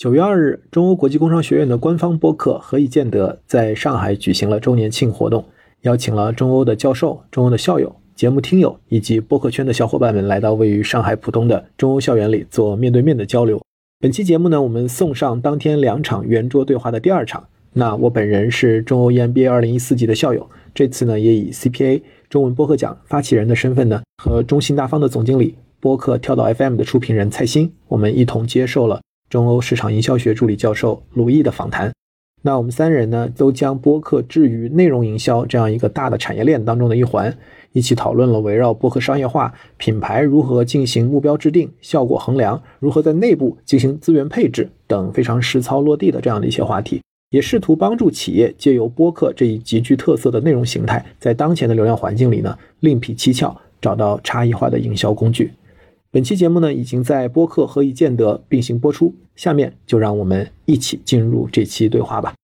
九月二日，中欧国际工商学院的官方播客《何以见得》在上海举行了周年庆活动，邀请了中欧的教授、中欧的校友、节目听友以及播客圈的小伙伴们来到位于上海浦东的中欧校园里做面对面的交流。本期节目呢，我们送上当天两场圆桌对话的第二场。那我本人是中欧 EMBA 二零一四级的校友，这次呢也以 CPA 中文播客奖发起人的身份呢，和中信大方的总经理、播客跳岛 FM 的出品人蔡鑫，我们一同接受了。中欧市场营销学助理教授鲁毅的访谈，那我们三人呢，都将播客置于内容营销这样一个大的产业链当中的一环，一起讨论了围绕播客商业化、品牌如何进行目标制定、效果衡量、如何在内部进行资源配置等非常实操落地的这样的一些话题，也试图帮助企业借由播客这一极具特色的内容形态，在当前的流量环境里呢，另辟蹊跷，找到差异化的营销工具。本期节目呢，已经在播客何以见得并行播出。下面就让我们一起进入这期对话吧。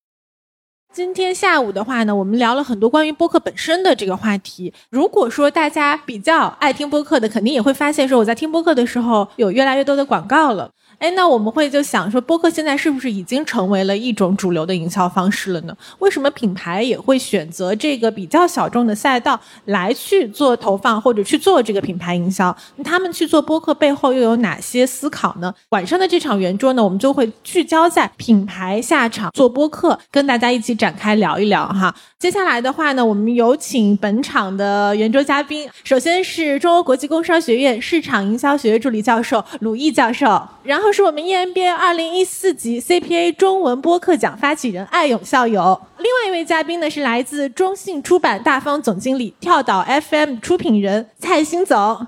今天下午的话呢，我们聊了很多关于播客本身的这个话题。如果说大家比较爱听播客的，肯定也会发现说，我在听播客的时候，有越来越多的广告了。哎，那我们会就想说，播客现在是不是已经成为了一种主流的营销方式了呢？为什么品牌也会选择这个比较小众的赛道来去做投放或者去做这个品牌营销？他们去做播客背后又有哪些思考呢？晚上的这场圆桌呢，我们就会聚焦在品牌下场做播客，跟大家一起展开聊一聊哈。接下来的话呢，我们有请本场的圆桌嘉宾，首先是中欧国际工商学院市场营销学院助理教授鲁毅教授，然后。是我们 EMBA 二零一四级 CPA 中文播客奖发起人艾勇校友。另外一位嘉宾呢是来自中信出版大方总经理、跳岛 FM 出品人蔡兴总。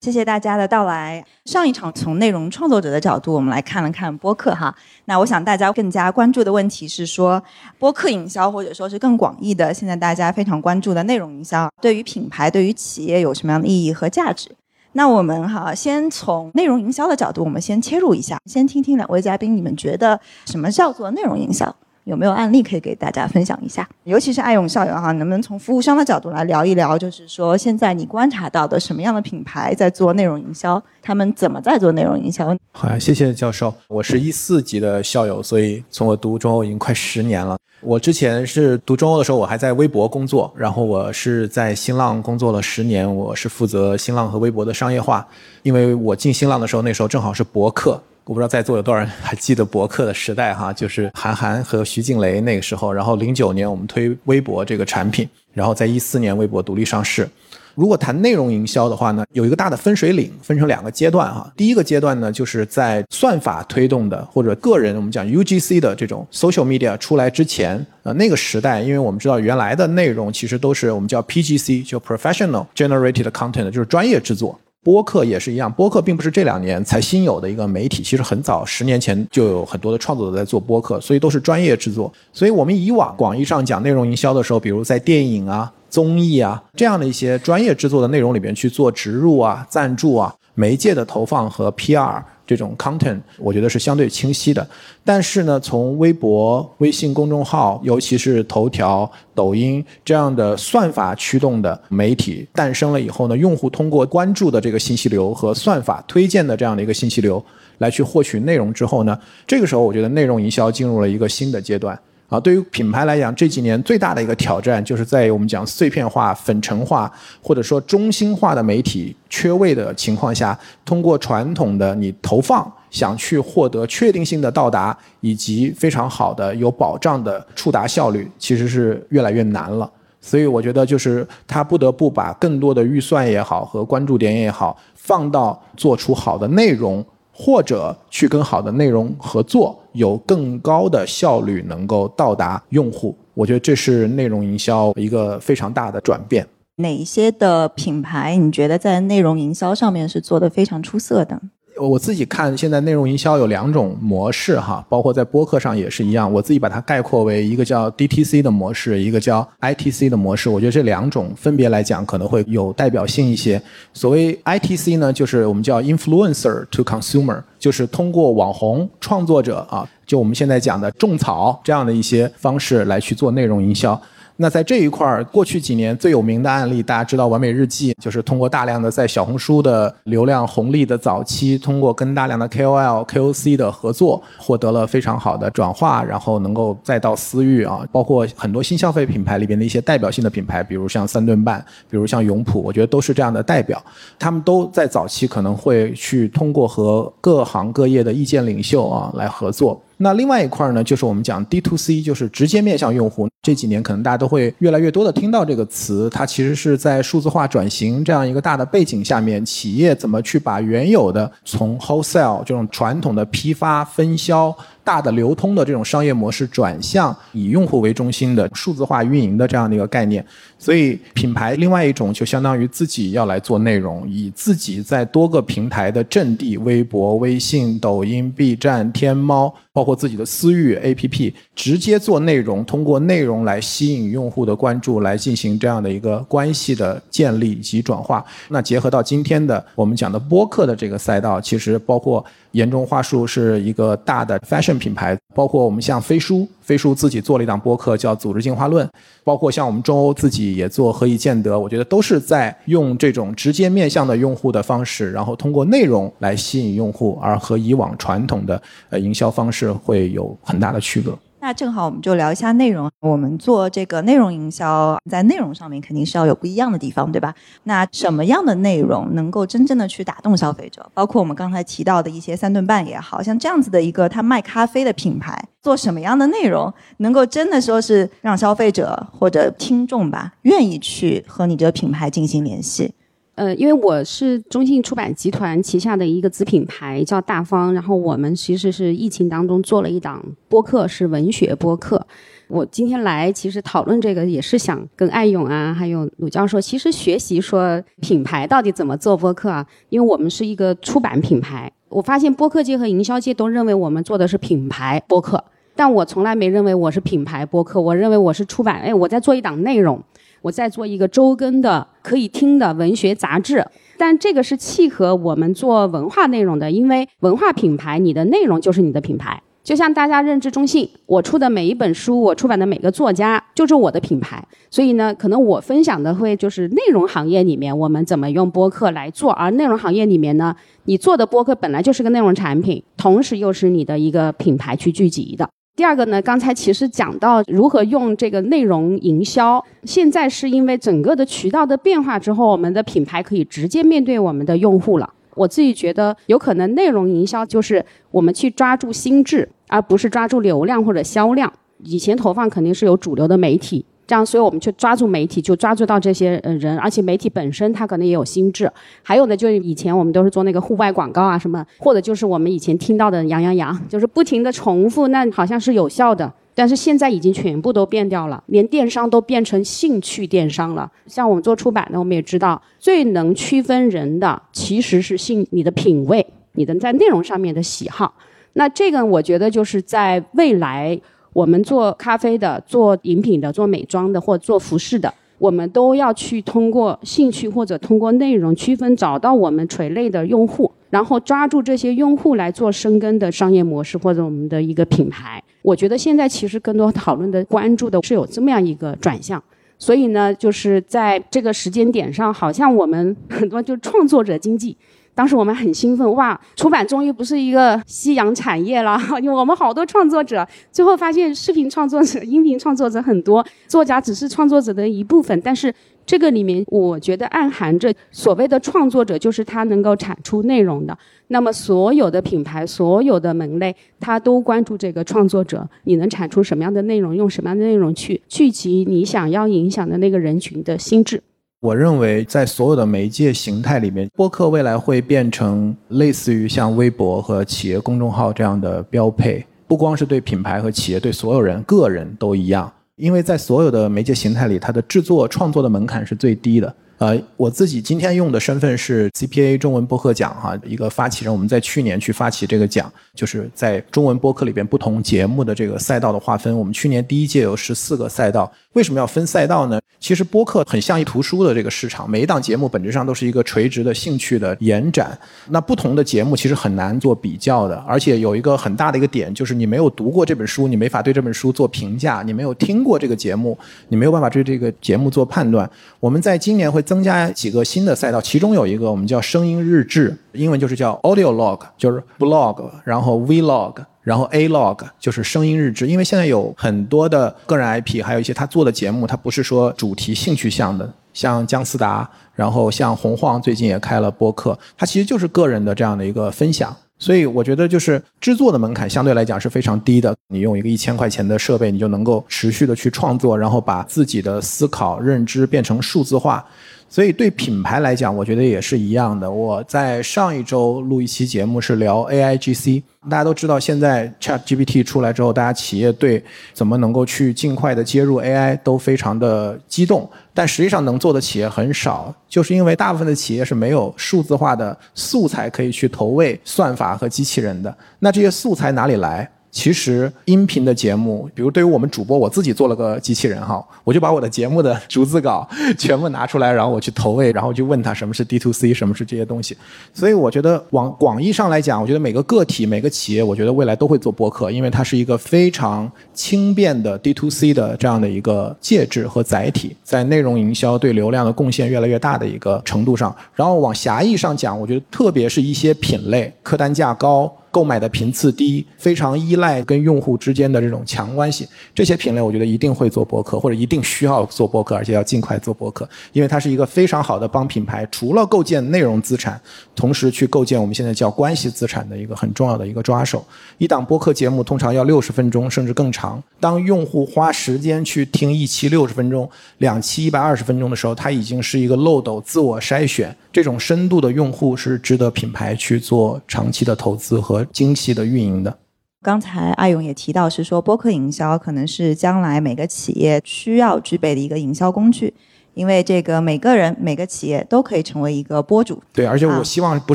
谢谢大家的到来。上一场从内容创作者的角度，我们来看了看播客哈。那我想大家更加关注的问题是说，播客营销或者说是更广义的，现在大家非常关注的内容营销，对于品牌、对于企业有什么样的意义和价值？那我们哈，先从内容营销的角度，我们先切入一下，先听听两位嘉宾，你们觉得什么叫做内容营销？有没有案例可以给大家分享一下？尤其是爱勇校友哈，能不能从服务商的角度来聊一聊？就是说，现在你观察到的什么样的品牌在做内容营销？他们怎么在做内容营销？好呀，谢谢教授。我是一四级的校友，所以从我读中欧已经快十年了。我之前是读中欧的时候，我还在微博工作，然后我是在新浪工作了十年，我是负责新浪和微博的商业化。因为我进新浪的时候，那时候正好是博客。我不知道在座有多少人还记得博客的时代哈，就是韩寒和徐静蕾那个时候。然后零九年我们推微博这个产品，然后在一四年微博独立上市。如果谈内容营销的话呢，有一个大的分水岭，分成两个阶段哈。第一个阶段呢，就是在算法推动的或者个人我们讲 UGC 的这种 social media 出来之前，呃，那个时代，因为我们知道原来的内容其实都是我们叫 PGC，就 professional generated content，就是专业制作。播客也是一样，播客并不是这两年才新有的一个媒体，其实很早，十年前就有很多的创作者在做播客，所以都是专业制作。所以我们以往广义上讲内容营销的时候，比如在电影啊、综艺啊这样的一些专业制作的内容里边去做植入啊、赞助啊、媒介的投放和 PR。这种 content 我觉得是相对清晰的，但是呢，从微博、微信公众号，尤其是头条、抖音这样的算法驱动的媒体诞生了以后呢，用户通过关注的这个信息流和算法推荐的这样的一个信息流来去获取内容之后呢，这个时候我觉得内容营销进入了一个新的阶段。啊，对于品牌来讲，这几年最大的一个挑战，就是在于我们讲碎片化、粉尘化，或者说中心化的媒体缺位的情况下，通过传统的你投放，想去获得确定性的到达，以及非常好的有保障的触达效率，其实是越来越难了。所以我觉得，就是他不得不把更多的预算也好和关注点也好，放到做出好的内容。或者去跟好的内容合作，有更高的效率，能够到达用户。我觉得这是内容营销一个非常大的转变。哪一些的品牌你觉得在内容营销上面是做的非常出色的？我自己看，现在内容营销有两种模式哈，包括在播客上也是一样。我自己把它概括为一个叫 DTC 的模式，一个叫 ITC 的模式。我觉得这两种分别来讲可能会有代表性一些。所谓 ITC 呢，就是我们叫 Influencer to Consumer，就是通过网红创作者啊，就我们现在讲的种草这样的一些方式来去做内容营销。那在这一块儿，过去几年最有名的案例，大家知道完美日记，就是通过大量的在小红书的流量红利的早期，通过跟大量的 KOL、KOC 的合作，获得了非常好的转化，然后能够再到私域啊，包括很多新消费品牌里边的一些代表性的品牌，比如像三顿半，比如像永璞，我觉得都是这样的代表。他们都在早期可能会去通过和各行各业的意见领袖啊来合作。那另外一块呢，就是我们讲 D to C，就是直接面向用户。这几年可能大家都会越来越多的听到这个词，它其实是在数字化转型这样一个大的背景下面，企业怎么去把原有的从 wholesale 这种传统的批发分销。大的流通的这种商业模式转向以用户为中心的数字化运营的这样的一个概念，所以品牌另外一种就相当于自己要来做内容，以自己在多个平台的阵地，微博、微信、抖音、B 站、天猫，包括自己的私域 APP，直接做内容，通过内容来吸引用户的关注，来进行这样的一个关系的建立以及转化。那结合到今天的我们讲的播客的这个赛道，其实包括。言中话术是一个大的 fashion 品牌，包括我们像飞书，飞书自己做了一档播客叫《组织进化论》，包括像我们中欧自己也做《何以见得》，我觉得都是在用这种直接面向的用户的方式，然后通过内容来吸引用户，而和以往传统的呃营销方式会有很大的区隔。那正好，我们就聊一下内容。我们做这个内容营销，在内容上面肯定是要有不一样的地方，对吧？那什么样的内容能够真正的去打动消费者？包括我们刚才提到的一些三顿半也好像这样子的一个他卖咖啡的品牌，做什么样的内容能够真的说是让消费者或者听众吧愿意去和你这个品牌进行联系？呃，因为我是中信出版集团旗下的一个子品牌，叫大方。然后我们其实是疫情当中做了一档播客，是文学播客。我今天来其实讨论这个，也是想跟艾勇啊，还有鲁教授，其实学习说品牌到底怎么做播客啊。因为我们是一个出版品牌，我发现播客界和营销界都认为我们做的是品牌播客，但我从来没认为我是品牌播客，我认为我是出版，哎，我在做一档内容。我在做一个周更的可以听的文学杂志，但这个是契合我们做文化内容的，因为文化品牌，你的内容就是你的品牌。就像大家认知中信，我出的每一本书，我出版的每个作家就是我的品牌。所以呢，可能我分享的会就是内容行业里面我们怎么用播客来做，而内容行业里面呢，你做的播客本来就是个内容产品，同时又是你的一个品牌去聚集的。第二个呢，刚才其实讲到如何用这个内容营销。现在是因为整个的渠道的变化之后，我们的品牌可以直接面对我们的用户了。我自己觉得，有可能内容营销就是我们去抓住心智，而不是抓住流量或者销量。以前投放肯定是有主流的媒体。这样，所以我们去抓住媒体，就抓住到这些呃人，而且媒体本身它可能也有心智。还有呢，就是以前我们都是做那个户外广告啊什么，或者就是我们以前听到的“羊羊羊”，就是不停的重复，那好像是有效的。但是现在已经全部都变掉了，连电商都变成兴趣电商了。像我们做出版的，我们也知道，最能区分人的其实是性你的品味，你的在内容上面的喜好。那这个我觉得就是在未来。我们做咖啡的、做饮品的、做美妆的或做服饰的，我们都要去通过兴趣或者通过内容区分，找到我们垂类的用户，然后抓住这些用户来做深耕的商业模式或者我们的一个品牌。我觉得现在其实更多讨论的、关注的是有这么样一个转向。所以呢，就是在这个时间点上，好像我们很多就创作者经济。当时我们很兴奋，哇！出版终于不是一个夕阳产业了，因为我们好多创作者，最后发现视频创作者、音频创作者很多，作家只是创作者的一部分。但是这个里面，我觉得暗含着所谓的创作者，就是他能够产出内容的。那么所有的品牌、所有的门类，他都关注这个创作者，你能产出什么样的内容，用什么样的内容去聚集你想要影响的那个人群的心智。我认为，在所有的媒介形态里面，播客未来会变成类似于像微博和企业公众号这样的标配。不光是对品牌和企业，对所有人、个人都一样。因为在所有的媒介形态里，它的制作创作的门槛是最低的。呃，我自己今天用的身份是 CPA 中文播客奖哈，一个发起人。我们在去年去发起这个奖，就是在中文播客里边不同节目的这个赛道的划分。我们去年第一届有十四个赛道，为什么要分赛道呢？其实播客很像一图书的这个市场，每一档节目本质上都是一个垂直的兴趣的延展。那不同的节目其实很难做比较的，而且有一个很大的一个点，就是你没有读过这本书，你没法对这本书做评价；你没有听过这个节目，你没有办法对这个节目做判断。我们在今年会增加几个新的赛道，其中有一个我们叫声音日志，英文就是叫 audio log，就是 blog，然后 vlog，然后 a log，就是声音日志。因为现在有很多的个人 IP，还有一些他做的节目，他不是说主题兴趣向的，像姜思达，然后像洪晃最近也开了播客，它其实就是个人的这样的一个分享。所以我觉得，就是制作的门槛相对来讲是非常低的。你用一个一千块钱的设备，你就能够持续的去创作，然后把自己的思考、认知变成数字化。所以对品牌来讲，我觉得也是一样的。我在上一周录一期节目是聊 AIGC，大家都知道，现在 ChatGPT 出来之后，大家企业对怎么能够去尽快的接入 AI 都非常的激动。但实际上能做的企业很少，就是因为大部分的企业是没有数字化的素材可以去投喂算法和机器人的。那这些素材哪里来？其实音频的节目，比如对于我们主播，我自己做了个机器人哈，我就把我的节目的逐字稿全部拿出来，然后我去投喂，然后就问他什么是 D to C，什么是这些东西。所以我觉得往广义上来讲，我觉得每个个体、每个企业，我觉得未来都会做播客，因为它是一个非常轻便的 D to C 的这样的一个介质和载体，在内容营销对流量的贡献越来越大的一个程度上。然后往狭义上讲，我觉得特别是一些品类，客单价高。购买的频次低，非常依赖跟用户之间的这种强关系，这些品类我觉得一定会做博客，或者一定需要做博客，而且要尽快做博客，因为它是一个非常好的帮品牌除了构建内容资产，同时去构建我们现在叫关系资产的一个很重要的一个抓手。一档播客节目通常要六十分钟甚至更长，当用户花时间去听一期六十分钟、两期一百二十分钟的时候，它已经是一个漏斗自我筛选。这种深度的用户是值得品牌去做长期的投资和精细的运营的。刚才艾勇也提到，是说播客营销可能是将来每个企业需要具备的一个营销工具，因为这个每个人每个企业都可以成为一个播主。对，而且我希望不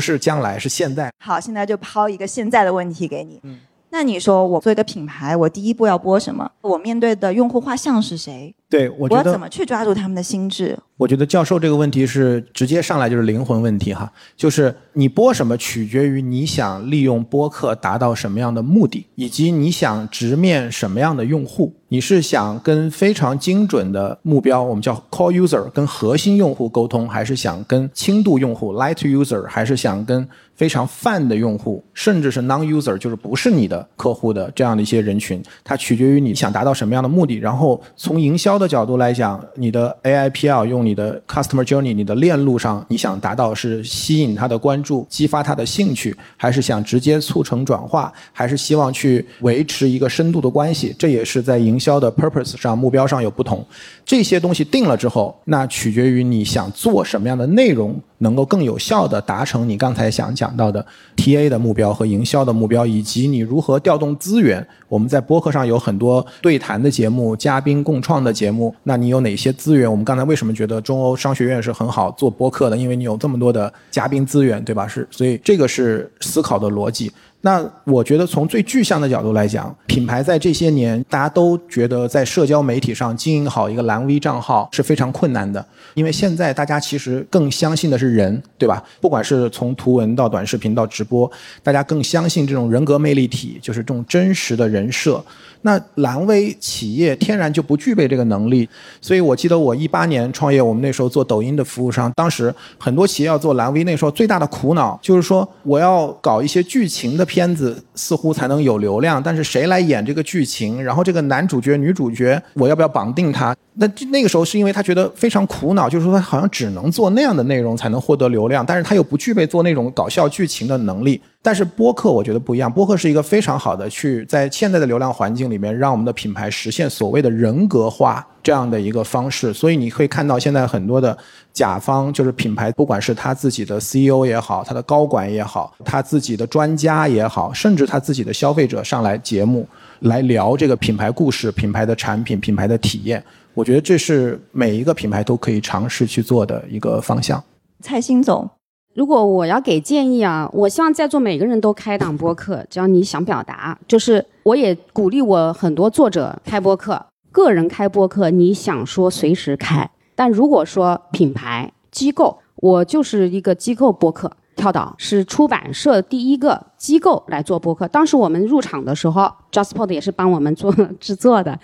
是将来，是现在。好，现在就抛一个现在的问题给你。嗯，那你说我做一个品牌，我第一步要播什么？我面对的用户画像是谁？对，我觉得我要怎么去抓住他们的心智？我觉得教授这个问题是直接上来就是灵魂问题哈，就是你播什么取决于你想利用播客达到什么样的目的，以及你想直面什么样的用户。你是想跟非常精准的目标，我们叫 core user，跟核心用户沟通，还是想跟轻度用户 light user，还是想跟非常泛的用户，甚至是 non user，就是不是你的客户的这样的一些人群？它取决于你想达到什么样的目的。然后从营销的角度来讲，你的 AIPL 用你的 customer journey，你的链路上，你想达到是吸引他的关注，激发他的兴趣，还是想直接促成转化，还是希望去维持一个深度的关系？这也是在营销的 purpose 上目标上有不同。这些东西定了之后，那取决于你想做什么样的内容，能够更有效的达成你刚才想讲到的 TA 的目标和营销的目标，以及你如何调动资源。我们在播客上有很多对谈的节目，嘉宾共创的节目。那你有哪些资源？我们刚才为什么觉得中欧商学院是很好做播客的？因为你有这么多的嘉宾资源，对吧？是，所以这个是思考的逻辑。那我觉得从最具象的角度来讲，品牌在这些年，大家都觉得在社交媒体上经营好一个蓝 V 账号是非常困难的，因为现在大家其实更相信的是人，对吧？不管是从图文到短视频到直播，大家更相信这种人格魅力体，就是这种真实的人设。那蓝 V 企业天然就不具备这个能力，所以我记得我一八年创业，我们那时候做抖音的服务商，当时很多企业要做蓝 V，那时候最大的苦恼就是说，我要搞一些剧情的片子，似乎才能有流量，但是谁来演这个剧情？然后这个男主角、女主角，我要不要绑定他？那那个时候是因为他觉得非常苦恼，就是说他好像只能做那样的内容才能获得流量，但是他又不具备做那种搞笑剧情的能力。但是播客我觉得不一样，播客是一个非常好的去在现在的流量环境里面，让我们的品牌实现所谓的人格化这样的一个方式。所以你可以看到现在很多的甲方，就是品牌，不管是他自己的 CEO 也好，他的高管也好，他自己的专家也好，甚至他自己的消费者上来节目来聊这个品牌故事、品牌的产品、品牌的体验。我觉得这是每一个品牌都可以尝试去做的一个方向。蔡新总，如果我要给建议啊，我希望在座每个人都开档播客，只要你想表达，就是我也鼓励我很多作者开播客，个人开播客，你想说随时开。但如果说品牌机构，我就是一个机构播客，跳岛是出版社第一个机构来做播客。当时我们入场的时候，JustPod 也是帮我们做制作的。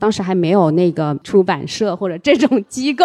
当时还没有那个出版社或者这种机构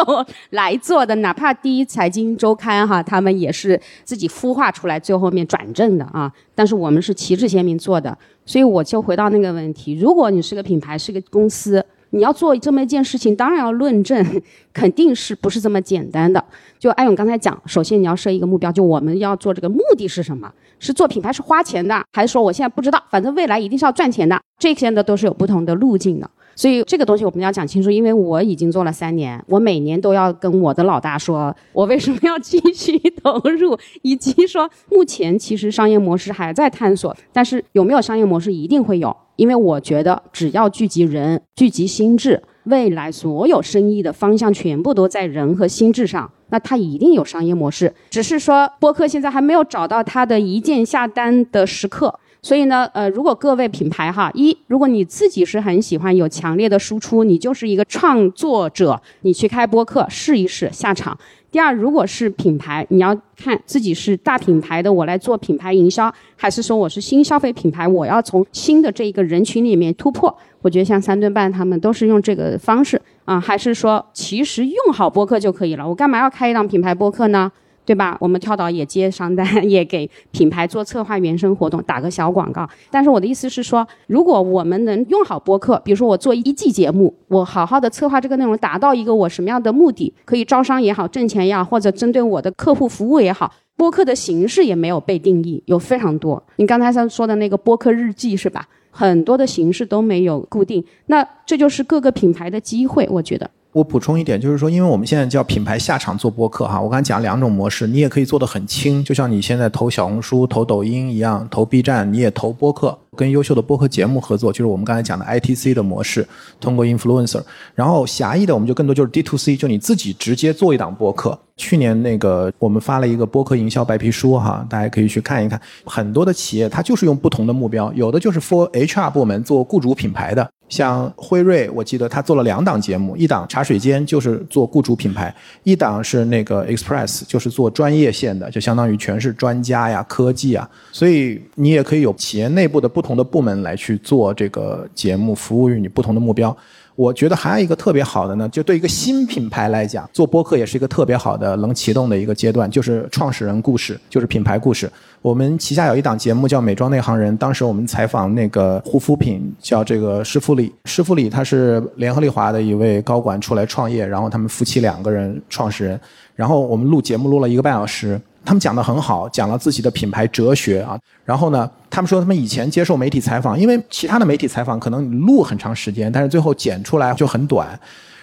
来做的，哪怕第一财经周刊哈，他们也是自己孵化出来，最后面转正的啊。但是我们是旗帜鲜明做的，所以我就回到那个问题：如果你是个品牌，是个公司，你要做这么一件事情，当然要论证，肯定是不是这么简单的。就艾勇刚才讲，首先你要设一个目标，就我们要做这个目的是什么？是做品牌是花钱的，还是说我现在不知道，反正未来一定是要赚钱的？这些的都是有不同的路径的。所以这个东西我们要讲清楚，因为我已经做了三年，我每年都要跟我的老大说，我为什么要继续投入，以及说目前其实商业模式还在探索，但是有没有商业模式一定会有，因为我觉得只要聚集人、聚集心智，未来所有生意的方向全部都在人和心智上，那它一定有商业模式，只是说播客现在还没有找到它的一键下单的时刻。所以呢，呃，如果各位品牌哈，一，如果你自己是很喜欢有强烈的输出，你就是一个创作者，你去开播客试一试下场。第二，如果是品牌，你要看自己是大品牌的，我来做品牌营销，还是说我是新消费品牌，我要从新的这一个人群里面突破。我觉得像三顿半他们都是用这个方式啊，还是说其实用好播客就可以了，我干嘛要开一档品牌播客呢？对吧？我们跳岛也接商单，也给品牌做策划原生活动，打个小广告。但是我的意思是说，如果我们能用好播客，比如说我做一季节目，我好好的策划这个内容，达到一个我什么样的目的，可以招商也好，挣钱也好，或者针对我的客户服务也好，播客的形式也没有被定义，有非常多。你刚才在说的那个播客日记是吧？很多的形式都没有固定，那这就是各个品牌的机会，我觉得。我补充一点，就是说，因为我们现在叫品牌下场做播客哈，我刚才讲两种模式，你也可以做得很轻，就像你现在投小红书、投抖音一样，投 B 站，你也投播客，跟优秀的播客节目合作，就是我们刚才讲的 ITC 的模式，通过 influencer。然后狭义的，我们就更多就是 D to C，就你自己直接做一档播客。去年那个我们发了一个播客营销白皮书哈，大家可以去看一看。很多的企业它就是用不同的目标，有的就是 for HR 部门做雇主品牌的。像辉瑞，我记得他做了两档节目，一档茶水间就是做雇主品牌，一档是那个 Express，就是做专业线的，就相当于全是专家呀、科技啊。所以你也可以有企业内部的不同的部门来去做这个节目，服务于你不同的目标。我觉得还有一个特别好的呢，就对一个新品牌来讲，做播客也是一个特别好的能启动的一个阶段，就是创始人故事，就是品牌故事。我们旗下有一档节目叫《美妆内行人》，当时我们采访那个护肤品叫这个施富丽，施富丽他是联合利华的一位高管出来创业，然后他们夫妻两个人创始人，然后我们录节目录了一个半小时。他们讲的很好，讲了自己的品牌哲学啊。然后呢，他们说他们以前接受媒体采访，因为其他的媒体采访可能你录很长时间，但是最后剪出来就很短。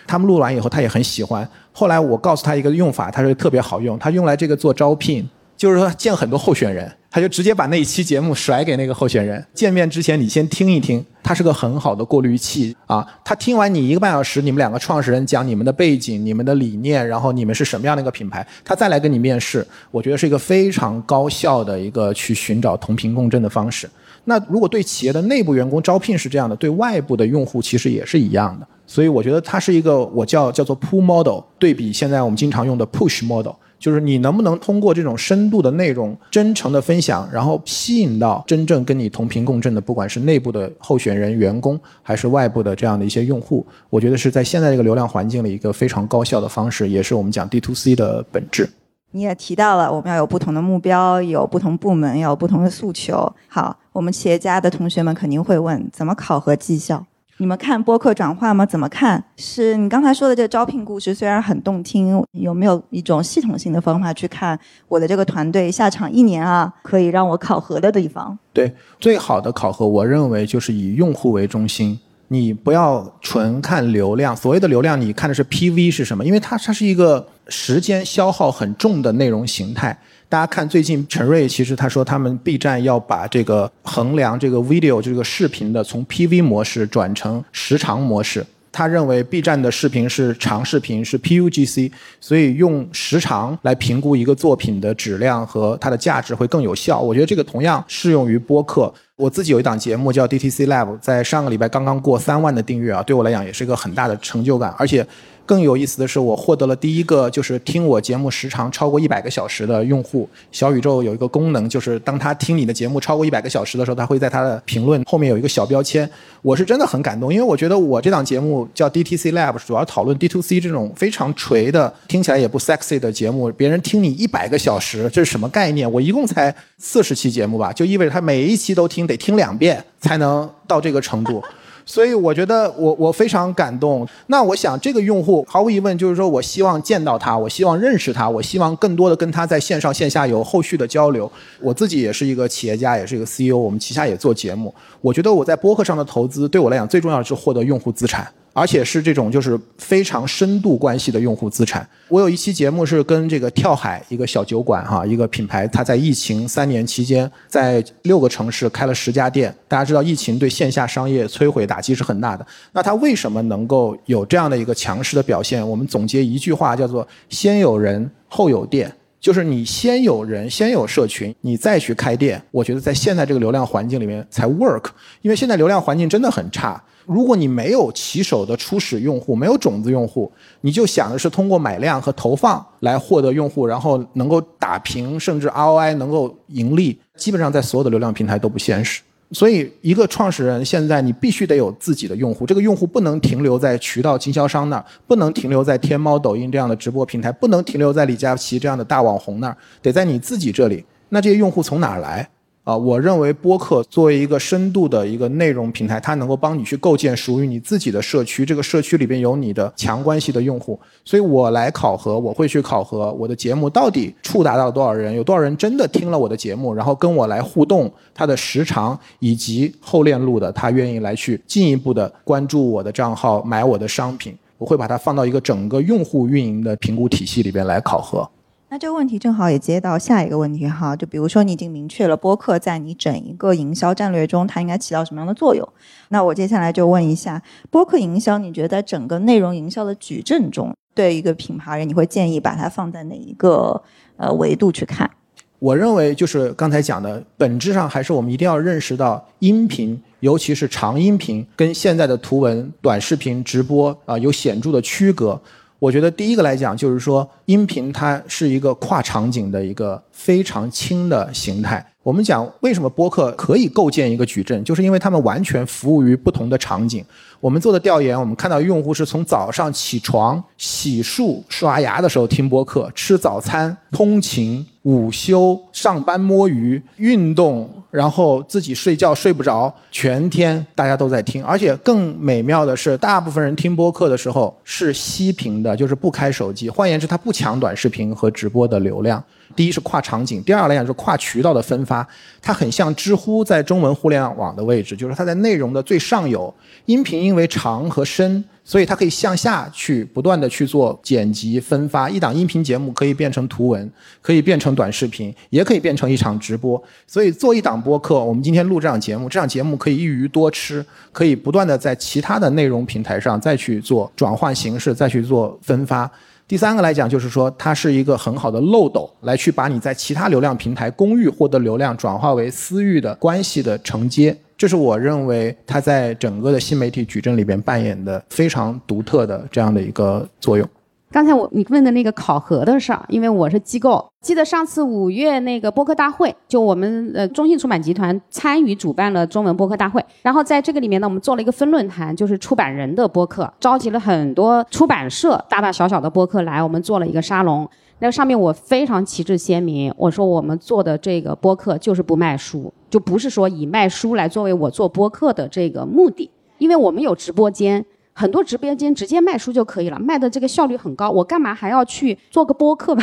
他们录完以后，他也很喜欢。后来我告诉他一个用法，他说特别好用，他用来这个做招聘。就是说见很多候选人，他就直接把那一期节目甩给那个候选人。见面之前你先听一听，他是个很好的过滤器啊。他听完你一个半小时，你们两个创始人讲你们的背景、你们的理念，然后你们是什么样的一个品牌，他再来跟你面试，我觉得是一个非常高效的一个去寻找同频共振的方式。那如果对企业的内部员工招聘是这样的，对外部的用户其实也是一样的。所以我觉得它是一个我叫叫做 pull model，对比现在我们经常用的 push model。就是你能不能通过这种深度的内容、真诚的分享，然后吸引到真正跟你同频共振的，不管是内部的候选人、员工，还是外部的这样的一些用户，我觉得是在现在这个流量环境里一个非常高效的方式，也是我们讲 D to C 的本质。你也提到了，我们要有不同的目标，有不同部门，要有不同的诉求。好，我们企业家的同学们肯定会问：怎么考核绩效？你们看播客转化吗？怎么看？是你刚才说的这个招聘故事，虽然很动听，有没有一种系统性的方法去看我的这个团队下场一年啊，可以让我考核的地方？对，最好的考核，我认为就是以用户为中心，你不要纯看流量。所谓的流量，你看的是 PV 是什么？因为它它是一个时间消耗很重的内容形态。大家看，最近陈瑞其实他说，他们 B 站要把这个衡量这个 video 这个视频的从 PV 模式转成时长模式。他认为 B 站的视频是长视频，是 PUGC，所以用时长来评估一个作品的质量和它的价值会更有效。我觉得这个同样适用于播客。我自己有一档节目叫 DTC Lab，在上个礼拜刚刚过三万的订阅啊，对我来讲也是一个很大的成就感，而且。更有意思的是，我获得了第一个就是听我节目时长超过一百个小时的用户。小宇宙有一个功能，就是当他听你的节目超过一百个小时的时候，他会在他的评论后面有一个小标签。我是真的很感动，因为我觉得我这档节目叫 DTC Lab，主要讨论 D to C 这种非常锤的、听起来也不 sexy 的节目。别人听你一百个小时，这是什么概念？我一共才四十期节目吧，就意味着他每一期都听，得听两遍才能到这个程度。所以我觉得我我非常感动。那我想这个用户毫无疑问就是说我希望见到他，我希望认识他，我希望更多的跟他在线上线下有后续的交流。我自己也是一个企业家，也是一个 CEO，我们旗下也做节目。我觉得我在播客上的投资对我来讲最重要的是获得用户资产。而且是这种就是非常深度关系的用户资产。我有一期节目是跟这个跳海一个小酒馆哈，一个品牌，它在疫情三年期间，在六个城市开了十家店。大家知道，疫情对线下商业摧毁打击是很大的。那它为什么能够有这样的一个强势的表现？我们总结一句话，叫做“先有人后有店”，就是你先有人，先有社群，你再去开店。我觉得在现在这个流量环境里面才 work，因为现在流量环境真的很差。如果你没有起手的初始用户，没有种子用户，你就想的是通过买量和投放来获得用户，然后能够打平，甚至 ROI 能够盈利，基本上在所有的流量平台都不现实。所以，一个创始人现在你必须得有自己的用户，这个用户不能停留在渠道经销商那儿，不能停留在天猫、抖音这样的直播平台，不能停留在李佳琦这样的大网红那儿，得在你自己这里。那这些用户从哪儿来？啊，我认为播客作为一个深度的一个内容平台，它能够帮你去构建属于你自己的社区。这个社区里边有你的强关系的用户，所以我来考核，我会去考核我的节目到底触达到了多少人，有多少人真的听了我的节目，然后跟我来互动，它的时长以及后链路的，他愿意来去进一步的关注我的账号，买我的商品，我会把它放到一个整个用户运营的评估体系里边来考核。那这个问题正好也接到下一个问题哈，就比如说你已经明确了播客在你整一个营销战略中，它应该起到什么样的作用？那我接下来就问一下，播客营销，你觉得在整个内容营销的矩阵中，对一个品牌人，你会建议把它放在哪一个呃维度去看？我认为就是刚才讲的，本质上还是我们一定要认识到，音频，尤其是长音频，跟现在的图文、短视频、直播啊有显著的区隔。我觉得第一个来讲，就是说音频它是一个跨场景的一个非常轻的形态。我们讲为什么播客可以构建一个矩阵，就是因为他们完全服务于不同的场景。我们做的调研，我们看到用户是从早上起床、洗漱、刷牙的时候听播客，吃早餐、通勤、午休、上班摸鱼、运动。然后自己睡觉睡不着，全天大家都在听，而且更美妙的是，大部分人听播客的时候是息屏的，就是不开手机。换言之，它不抢短视频和直播的流量。第一是跨场景，第二来讲是跨渠道的分发。它很像知乎在中文互联网的位置，就是它在内容的最上游。音频因为长和深。所以它可以向下去不断的去做剪辑分发，一档音频节目可以变成图文，可以变成短视频，也可以变成一场直播。所以做一档播客，我们今天录这档节目，这档节目可以一鱼多吃，可以不断的在其他的内容平台上再去做转换形式，再去做分发。第三个来讲，就是说它是一个很好的漏斗，来去把你在其他流量平台公域获得流量转化为私域的关系的承接。这是我认为它在整个的新媒体矩阵里边扮演的非常独特的这样的一个作用。刚才我你问的那个考核的事儿，因为我是机构，记得上次五月那个播客大会，就我们呃中信出版集团参与主办了中文播客大会，然后在这个里面呢，我们做了一个分论坛，就是出版人的播客，召集了很多出版社大大小小的播客来，我们做了一个沙龙。那上面我非常旗帜鲜明，我说我们做的这个播客就是不卖书，就不是说以卖书来作为我做播客的这个目的，因为我们有直播间，很多直播间直接卖书就可以了，卖的这个效率很高，我干嘛还要去做个播客吧？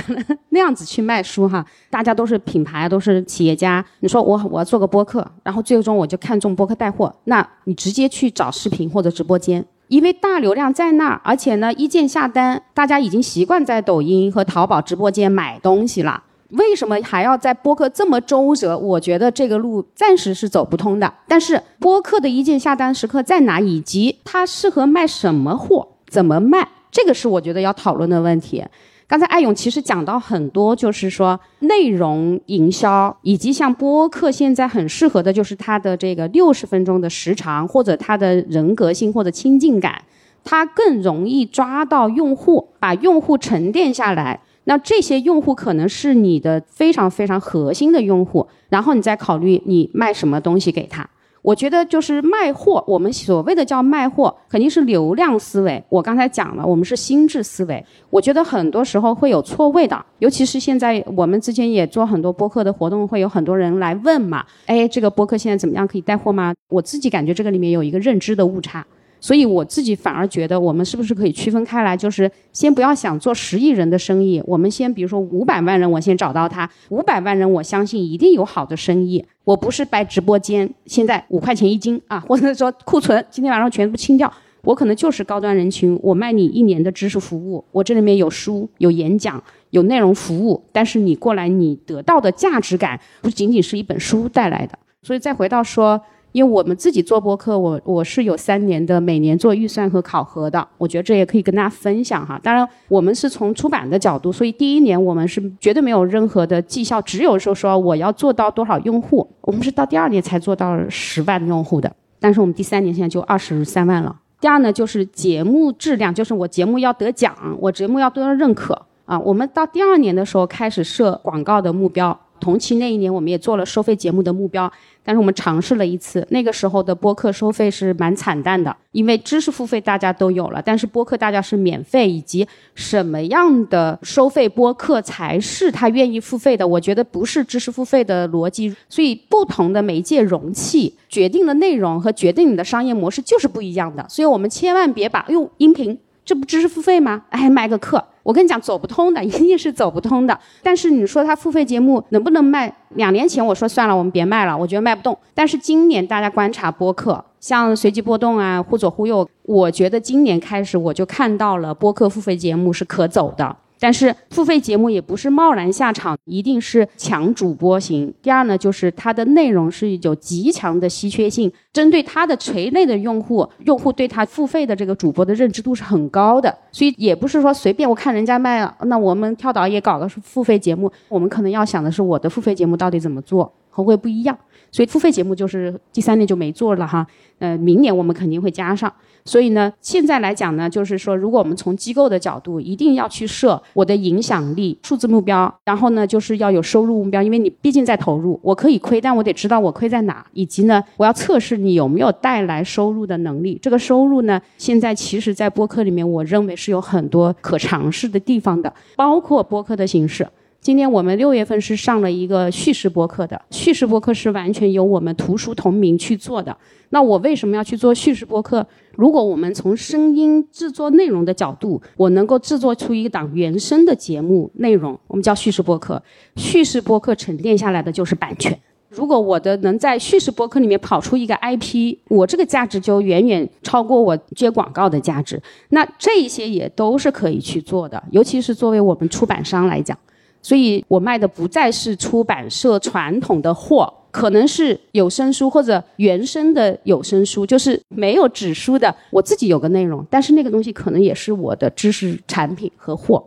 那样子去卖书哈？大家都是品牌，都是企业家，你说我我要做个播客，然后最终我就看中播客带货，那你直接去找视频或者直播间。因为大流量在那儿，而且呢，一键下单，大家已经习惯在抖音和淘宝直播间买东西了。为什么还要在播客这么周折？我觉得这个路暂时是走不通的。但是播客的一键下单时刻在哪，以及它适合卖什么货，怎么卖，这个是我觉得要讨论的问题。刚才艾勇其实讲到很多，就是说内容营销，以及像播客现在很适合的，就是它的这个六十分钟的时长，或者它的人格性或者亲近感，它更容易抓到用户，把用户沉淀下来。那这些用户可能是你的非常非常核心的用户，然后你再考虑你卖什么东西给他。我觉得就是卖货，我们所谓的叫卖货，肯定是流量思维。我刚才讲了，我们是心智思维。我觉得很多时候会有错位的，尤其是现在我们之前也做很多播客的活动，会有很多人来问嘛，哎，这个播客现在怎么样，可以带货吗？我自己感觉这个里面有一个认知的误差。所以我自己反而觉得，我们是不是可以区分开来？就是先不要想做十亿人的生意，我们先比如说五百万人，我先找到他，五百万人，我相信一定有好的生意。我不是摆直播间，现在五块钱一斤啊，或者说库存今天晚上全部清掉，我可能就是高端人群，我卖你一年的知识服务，我这里面有书、有演讲、有内容服务，但是你过来，你得到的价值感不仅仅是一本书带来的。所以再回到说。因为我们自己做播客，我我是有三年的每年做预算和考核的，我觉得这也可以跟大家分享哈。当然，我们是从出版的角度，所以第一年我们是绝对没有任何的绩效，只有说说我要做到多少用户，我们是到第二年才做到十万用户的，但是我们第三年现在就二十三万了。第二呢，就是节目质量，就是我节目要得奖，我节目要得到认可啊。我们到第二年的时候开始设广告的目标。同期那一年，我们也做了收费节目的目标，但是我们尝试了一次，那个时候的播客收费是蛮惨淡的，因为知识付费大家都有了，但是播客大家是免费，以及什么样的收费播客才是他愿意付费的？我觉得不是知识付费的逻辑，所以不同的媒介容器决定的内容和决定你的商业模式就是不一样的，所以我们千万别把用音频。这不知识付费吗？哎，卖个课，我跟你讲，走不通的，一定是走不通的。但是你说他付费节目能不能卖？两年前我说算了，我们别卖了，我觉得卖不动。但是今年大家观察播客，像随机波动啊，忽左忽右，我觉得今年开始我就看到了播客付费节目是可走的。但是付费节目也不是贸然下场，一定是强主播型。第二呢，就是它的内容是有极强的稀缺性，针对它的垂类的用户，用户对它付费的这个主播的认知度是很高的，所以也不是说随便我看人家卖了，那我们跳岛也搞个付费节目，我们可能要想的是我的付费节目到底怎么做，和会不一样。所以付费节目就是第三年就没做了哈，呃，明年我们肯定会加上。所以呢，现在来讲呢，就是说，如果我们从机构的角度，一定要去设我的影响力数字目标，然后呢，就是要有收入目标，因为你毕竟在投入，我可以亏，但我得知道我亏在哪，以及呢，我要测试你有没有带来收入的能力。这个收入呢，现在其实在播客里面，我认为是有很多可尝试的地方的，包括播客的形式。今天我们六月份是上了一个叙事播客的，叙事播客是完全由我们图书同名去做的。那我为什么要去做叙事播客？如果我们从声音制作内容的角度，我能够制作出一档原声的节目内容，我们叫叙事播客。叙事播客沉淀下来的就是版权。如果我的能在叙事播客里面跑出一个 IP，我这个价值就远远超过我接广告的价值。那这一些也都是可以去做的，尤其是作为我们出版商来讲。所以我卖的不再是出版社传统的货，可能是有声书或者原声的有声书，就是没有纸书的。我自己有个内容，但是那个东西可能也是我的知识产品和货。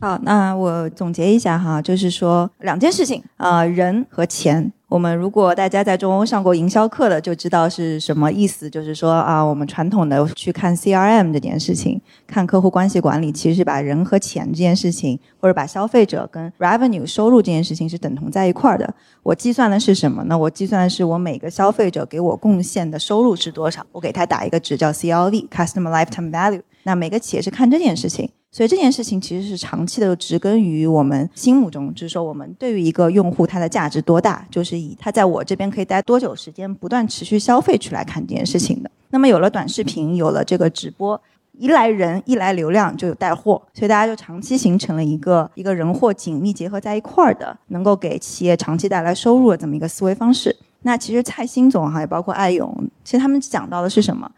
好，那我总结一下哈，就是说两件事情啊，人和钱。我们如果大家在中欧上过营销课的，就知道是什么意思。就是说啊，我们传统的去看 CRM 这件事情，看客户关系管理，其实是把人和钱这件事情，或者把消费者跟 revenue 收入这件事情是等同在一块儿的。我计算的是什么呢？我计算的是我每个消费者给我贡献的收入是多少，我给他打一个值叫 CLV，Customer Lifetime Value。那每个企业是看这件事情。所以这件事情其实是长期的植根于我们心目中，就是说我们对于一个用户他的价值多大，就是以他在我这边可以待多久时间，不断持续消费去来看这件事情的。那么有了短视频，有了这个直播，一来人，一来流量，就有带货，所以大家就长期形成了一个一个人货紧密结合在一块儿的，能够给企业长期带来收入的这么一个思维方式。那其实蔡新总哈，也包括艾勇，其实他们讲到的是什么？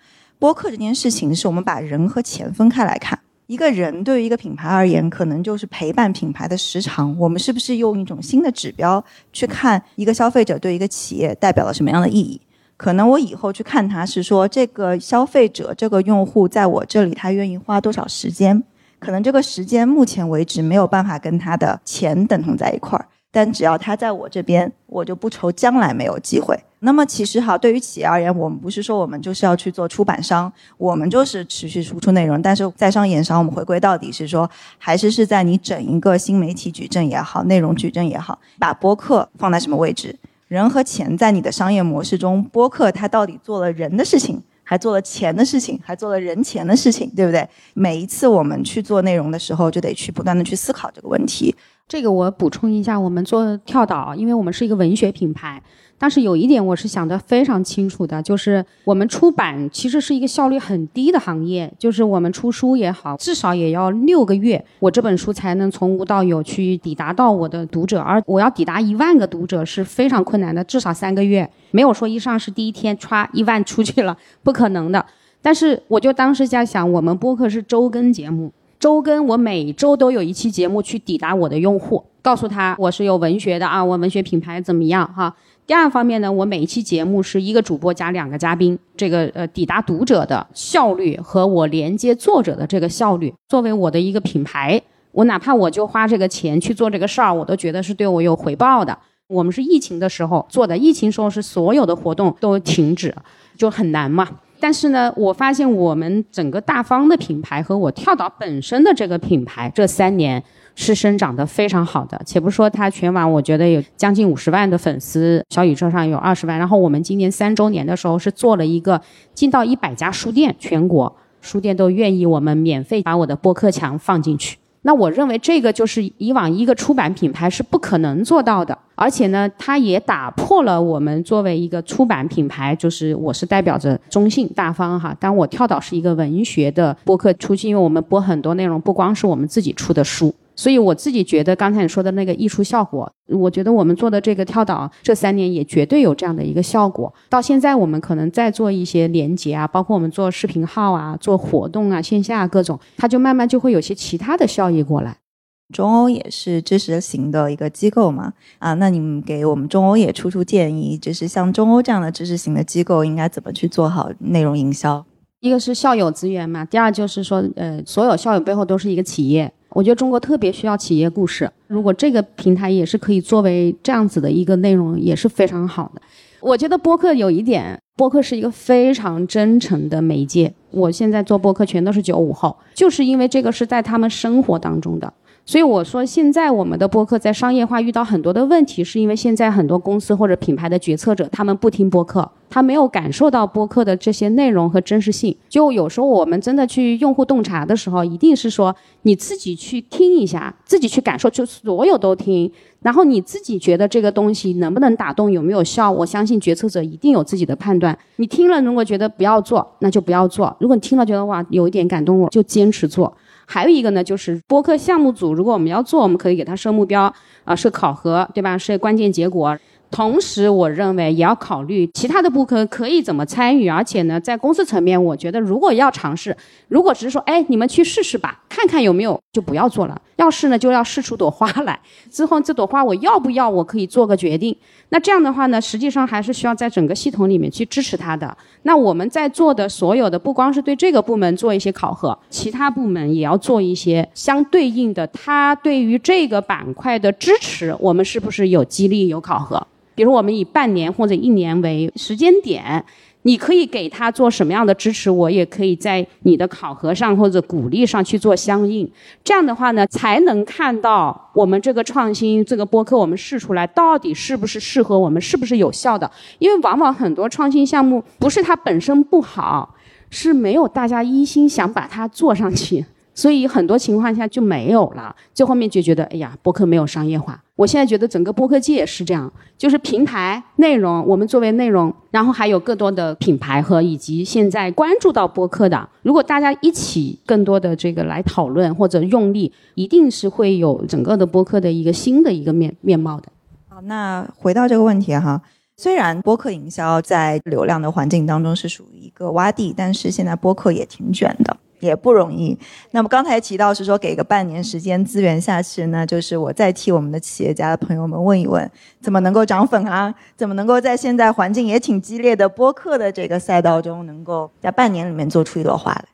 播客这件事情是我们把人和钱分开来看。一个人对于一个品牌而言，可能就是陪伴品牌的时长。我们是不是用一种新的指标去看一个消费者对一个企业代表了什么样的意义？可能我以后去看他是说，这个消费者这个用户在我这里，他愿意花多少时间？可能这个时间目前为止没有办法跟他的钱等同在一块儿。但只要他在我这边，我就不愁将来没有机会。那么其实哈，对于企业而言，我们不是说我们就是要去做出版商，我们就是持续输出内容。但是在商言商，我们回归到底是说，还是是在你整一个新媒体矩阵也好，内容矩阵也好，把播客放在什么位置？人和钱在你的商业模式中，播客它到底做了人的事情，还做了钱的事情，还做了人钱的事情，对不对？每一次我们去做内容的时候，就得去不断的去思考这个问题。这个我补充一下，我们做跳岛，因为我们是一个文学品牌，但是有一点我是想得非常清楚的，就是我们出版其实是一个效率很低的行业，就是我们出书也好，至少也要六个月，我这本书才能从无到有去抵达到我的读者，而我要抵达一万个读者是非常困难的，至少三个月，没有说一上市第一天歘一万出去了，不可能的。但是我就当时在想，我们播客是周更节目。周更，我每周都有一期节目去抵达我的用户，告诉他我是有文学的啊，我文学品牌怎么样哈。第二方面呢，我每一期节目是一个主播加两个嘉宾，这个呃抵达读者的效率和我连接作者的这个效率，作为我的一个品牌，我哪怕我就花这个钱去做这个事儿，我都觉得是对我有回报的。我们是疫情的时候做的，疫情时候是所有的活动都停止，就很难嘛。但是呢，我发现我们整个大方的品牌和我跳岛本身的这个品牌，这三年是生长得非常好的。且不说它全网，我觉得有将近五十万的粉丝，小宇宙上有二十万。然后我们今年三周年的时候是做了一个进到一百家书店，全国书店都愿意我们免费把我的播客墙放进去。那我认为这个就是以往一个出版品牌是不可能做到的，而且呢，它也打破了我们作为一个出版品牌，就是我是代表着中性大方哈。当我跳岛是一个文学的播客出去，因为我们播很多内容，不光是我们自己出的书。所以我自己觉得，刚才你说的那个溢出效果，我觉得我们做的这个跳岛这三年也绝对有这样的一个效果。到现在我们可能在做一些连接啊，包括我们做视频号啊、做活动啊、线下各种，它就慢慢就会有些其他的效益过来。中欧也是知识型的一个机构嘛，啊，那你们给我们中欧也出出建议，就是像中欧这样的知识型的机构应该怎么去做好内容营销？一个是校友资源嘛，第二就是说，呃，所有校友背后都是一个企业。我觉得中国特别需要企业故事，如果这个平台也是可以作为这样子的一个内容，也是非常好的。我觉得播客有一点，播客是一个非常真诚的媒介。我现在做播客全都是九五后，就是因为这个是在他们生活当中的。所以我说，现在我们的播客在商业化遇到很多的问题，是因为现在很多公司或者品牌的决策者，他们不听播客，他没有感受到播客的这些内容和真实性。就有时候我们真的去用户洞察的时候，一定是说你自己去听一下，自己去感受，就所有都听，然后你自己觉得这个东西能不能打动，有没有效？我相信决策者一定有自己的判断。你听了，如果觉得不要做，那就不要做；如果你听了觉得哇有一点感动，我就坚持做。还有一个呢，就是播客项目组，如果我们要做，我们可以给他设目标啊，设考核，对吧？设关键结果。同时，我认为也要考虑其他的播客可以怎么参与，而且呢，在公司层面，我觉得如果要尝试，如果只是说，哎，你们去试试吧，看看有没有，就不要做了。要试呢，就要试出朵花来，之后这朵花我要不要，我可以做个决定。那这样的话呢，实际上还是需要在整个系统里面去支持它的。那我们在做的所有的，不光是对这个部门做一些考核，其他部门也要做一些相对应的，它对于这个板块的支持，我们是不是有激励、有考核？比如我们以半年或者一年为时间点，你可以给他做什么样的支持，我也可以在你的考核上或者鼓励上去做相应。这样的话呢，才能看到我们这个创新这个播客我们试出来到底是不是适合我们，是不是有效的。因为往往很多创新项目不是它本身不好，是没有大家一心想把它做上去。所以很多情况下就没有了，最后面就觉得，哎呀，播客没有商业化。我现在觉得整个播客界也是这样，就是平台内容，我们作为内容，然后还有更多的品牌和以及现在关注到播客的，如果大家一起更多的这个来讨论或者用力，一定是会有整个的播客的一个新的一个面面貌的。好，那回到这个问题哈，虽然播客营销在流量的环境当中是属于一个洼地，但是现在播客也挺卷的。也不容易。那么刚才提到是说给个半年时间资源下去呢，就是我再替我们的企业家的朋友们问一问，怎么能够涨粉啊？怎么能够在现在环境也挺激烈的播客的这个赛道中，能够在半年里面做出一朵花来？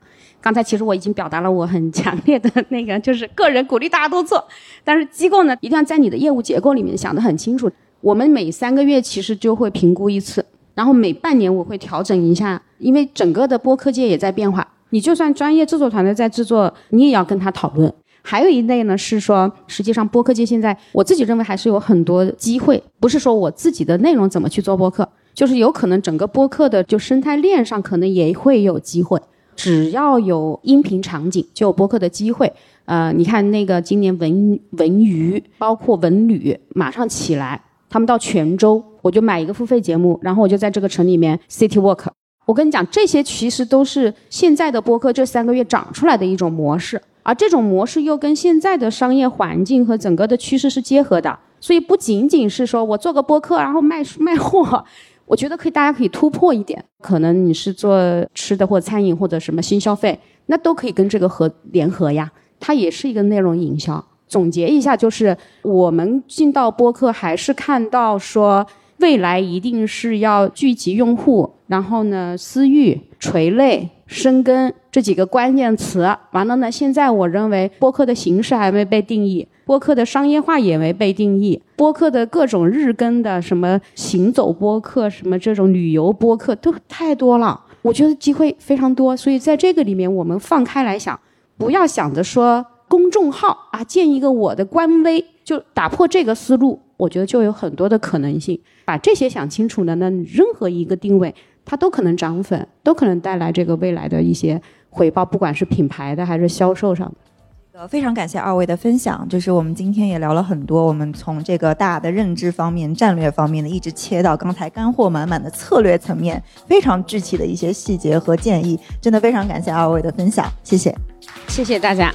刚才其实我已经表达了我很强烈的那个，就是个人鼓励大家都做，但是机构呢一定要在你的业务结构里面想得很清楚。我们每三个月其实就会评估一次，然后每半年我会调整一下，因为整个的播客界也在变化。你就算专业制作团队在制作，你也要跟他讨论。还有一类呢是说，实际上播客界现在我自己认为还是有很多机会，不是说我自己的内容怎么去做播客，就是有可能整个播客的就生态链上可能也会有机会。只要有音频场景，就有播客的机会。呃，你看那个今年文文娱，包括文旅，马上起来，他们到泉州，我就买一个付费节目，然后我就在这个城里面 city walk。我跟你讲，这些其实都是现在的播客这三个月长出来的一种模式，而这种模式又跟现在的商业环境和整个的趋势是结合的，所以不仅仅是说我做个播客，然后卖卖货。我觉得可以，大家可以突破一点。可能你是做吃的或餐饮或者什么新消费，那都可以跟这个合联合呀。它也是一个内容营销。总结一下，就是我们进到播客，还是看到说未来一定是要聚集用户，然后呢，私域、垂类、深耕这几个关键词。完了呢，现在我认为播客的形式还没被定义。播客的商业化也没被定义，播客的各种日更的什么行走播客，什么这种旅游播客都太多了，我觉得机会非常多，所以在这个里面我们放开来想，不要想着说公众号啊建一个我的官微就打破这个思路，我觉得就有很多的可能性，把这些想清楚了，那任何一个定位它都可能涨粉，都可能带来这个未来的一些回报，不管是品牌的还是销售上的。呃，非常感谢二位的分享，就是我们今天也聊了很多，我们从这个大的认知方面、战略方面的，一直切到刚才干货满满的策略层面，非常具体的一些细节和建议，真的非常感谢二位的分享，谢谢，谢谢大家。